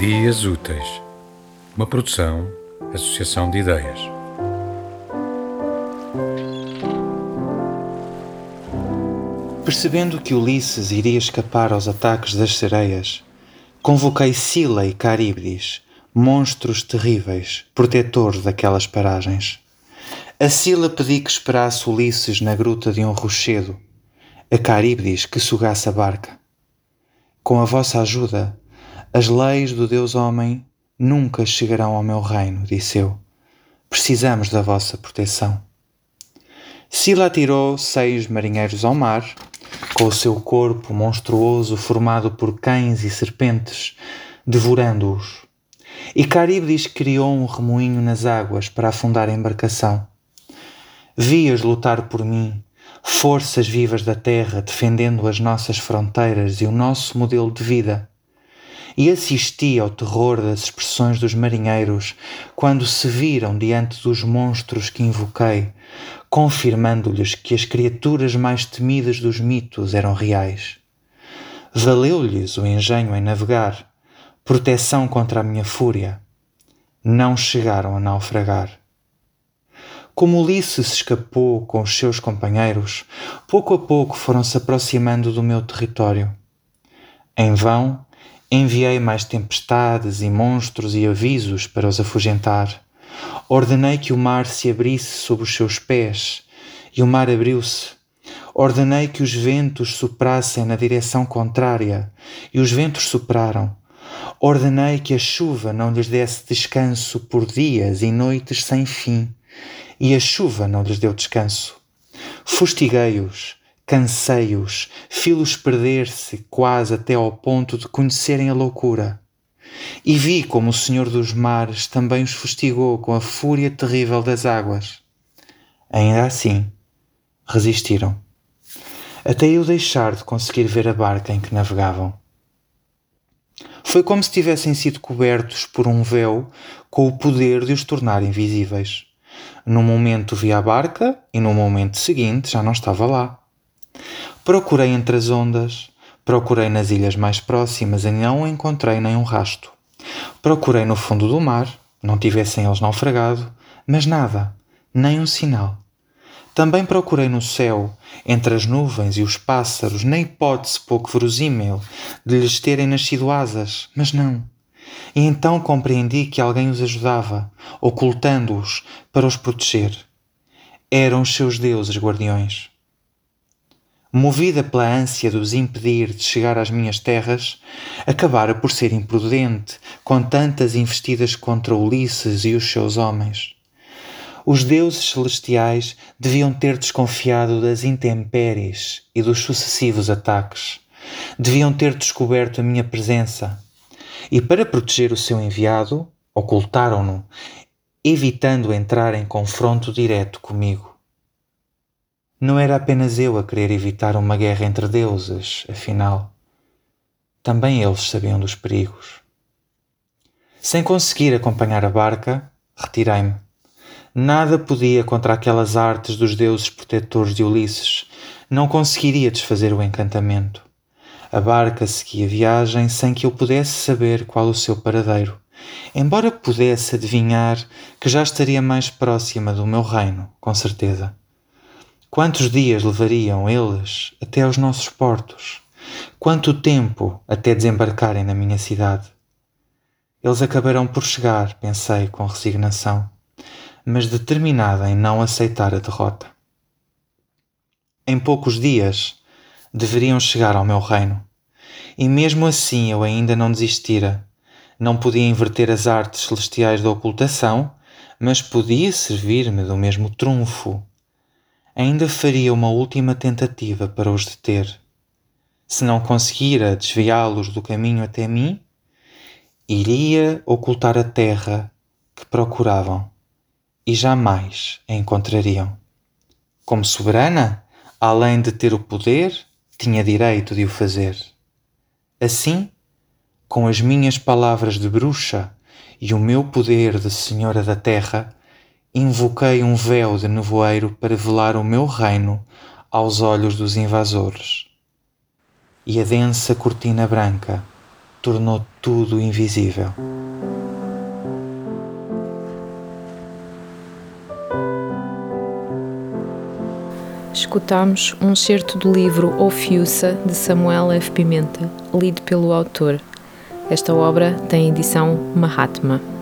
Dias Úteis, uma produção, associação de ideias. Percebendo que Ulisses iria escapar aos ataques das sereias, convoquei Sila e Caríbdes, monstros terríveis, protetores daquelas paragens. A Sila pedi que esperasse Ulisses na gruta de um rochedo, a Caríbdes que sugasse a barca. Com a vossa ajuda, as leis do Deus Homem nunca chegarão ao meu reino, disse eu. Precisamos da vossa proteção. Sila atirou seis marinheiros ao mar, com o seu corpo monstruoso formado por cães e serpentes, devorando-os. E Caribdis criou um remoinho nas águas para afundar a embarcação. Vi-as lutar por mim, forças vivas da terra defendendo as nossas fronteiras e o nosso modelo de vida e assisti ao terror das expressões dos marinheiros quando se viram diante dos monstros que invoquei, confirmando-lhes que as criaturas mais temidas dos mitos eram reais. Valeu-lhes o engenho em navegar, proteção contra a minha fúria. Não chegaram a naufragar. Como Ulisses escapou com os seus companheiros, pouco a pouco foram se aproximando do meu território. Em vão, Enviei mais tempestades e monstros e avisos para os afugentar. Ordenei que o mar se abrisse sob os seus pés, e o mar abriu-se. Ordenei que os ventos soprassem na direção contrária, e os ventos sopraram. Ordenei que a chuva não lhes desse descanso por dias e noites sem fim, e a chuva não lhes deu descanso. Fustiguei-os, cansei-os, fi-los perder-se quase até ao ponto de conhecerem a loucura. E vi como o Senhor dos Mares também os fustigou com a fúria terrível das águas. Ainda assim, resistiram, até eu deixar de conseguir ver a barca em que navegavam. Foi como se tivessem sido cobertos por um véu com o poder de os tornar invisíveis. No momento vi a barca e no momento seguinte já não estava lá. Procurei entre as ondas, procurei nas ilhas mais próximas e não encontrei nenhum rasto. Procurei no fundo do mar, não tivessem eles naufragado, mas nada, nem um sinal. Também procurei no céu, entre as nuvens e os pássaros, na hipótese pouco verosímil de lhes terem nascido asas, mas não. E então compreendi que alguém os ajudava, ocultando-os para os proteger. Eram os seus deuses guardiões. Movida pela ânsia de os impedir de chegar às minhas terras, acabara por ser imprudente com tantas investidas contra Ulisses e os seus homens. Os deuses celestiais deviam ter desconfiado das intempéries e dos sucessivos ataques. Deviam ter descoberto a minha presença. E para proteger o seu enviado, ocultaram-no, evitando entrar em confronto direto comigo. Não era apenas eu a querer evitar uma guerra entre deuses, afinal. Também eles sabiam dos perigos. Sem conseguir acompanhar a barca, retirei-me. Nada podia contra aquelas artes dos deuses protetores de Ulisses. Não conseguiria desfazer o encantamento. A barca seguia viagem sem que eu pudesse saber qual o seu paradeiro, embora pudesse adivinhar que já estaria mais próxima do meu reino, com certeza. Quantos dias levariam eles até aos nossos portos? Quanto tempo até desembarcarem na minha cidade? Eles acabarão por chegar, pensei com resignação, mas determinada em não aceitar a derrota. Em poucos dias deveriam chegar ao meu reino, e mesmo assim eu ainda não desistira. Não podia inverter as artes celestiais da ocultação, mas podia servir-me do mesmo trunfo ainda faria uma última tentativa para os deter. Se não conseguira desviá-los do caminho até mim, iria ocultar a terra que procuravam e jamais a encontrariam. Como soberana, além de ter o poder, tinha direito de o fazer. Assim, com as minhas palavras de bruxa e o meu poder de senhora da terra, invoquei um véu de nevoeiro para velar o meu reino aos olhos dos invasores. E a densa cortina branca tornou tudo invisível. Escutamos um certo do livro Ofiuça de Samuel F. Pimenta, lido pelo autor. Esta obra tem edição Mahatma.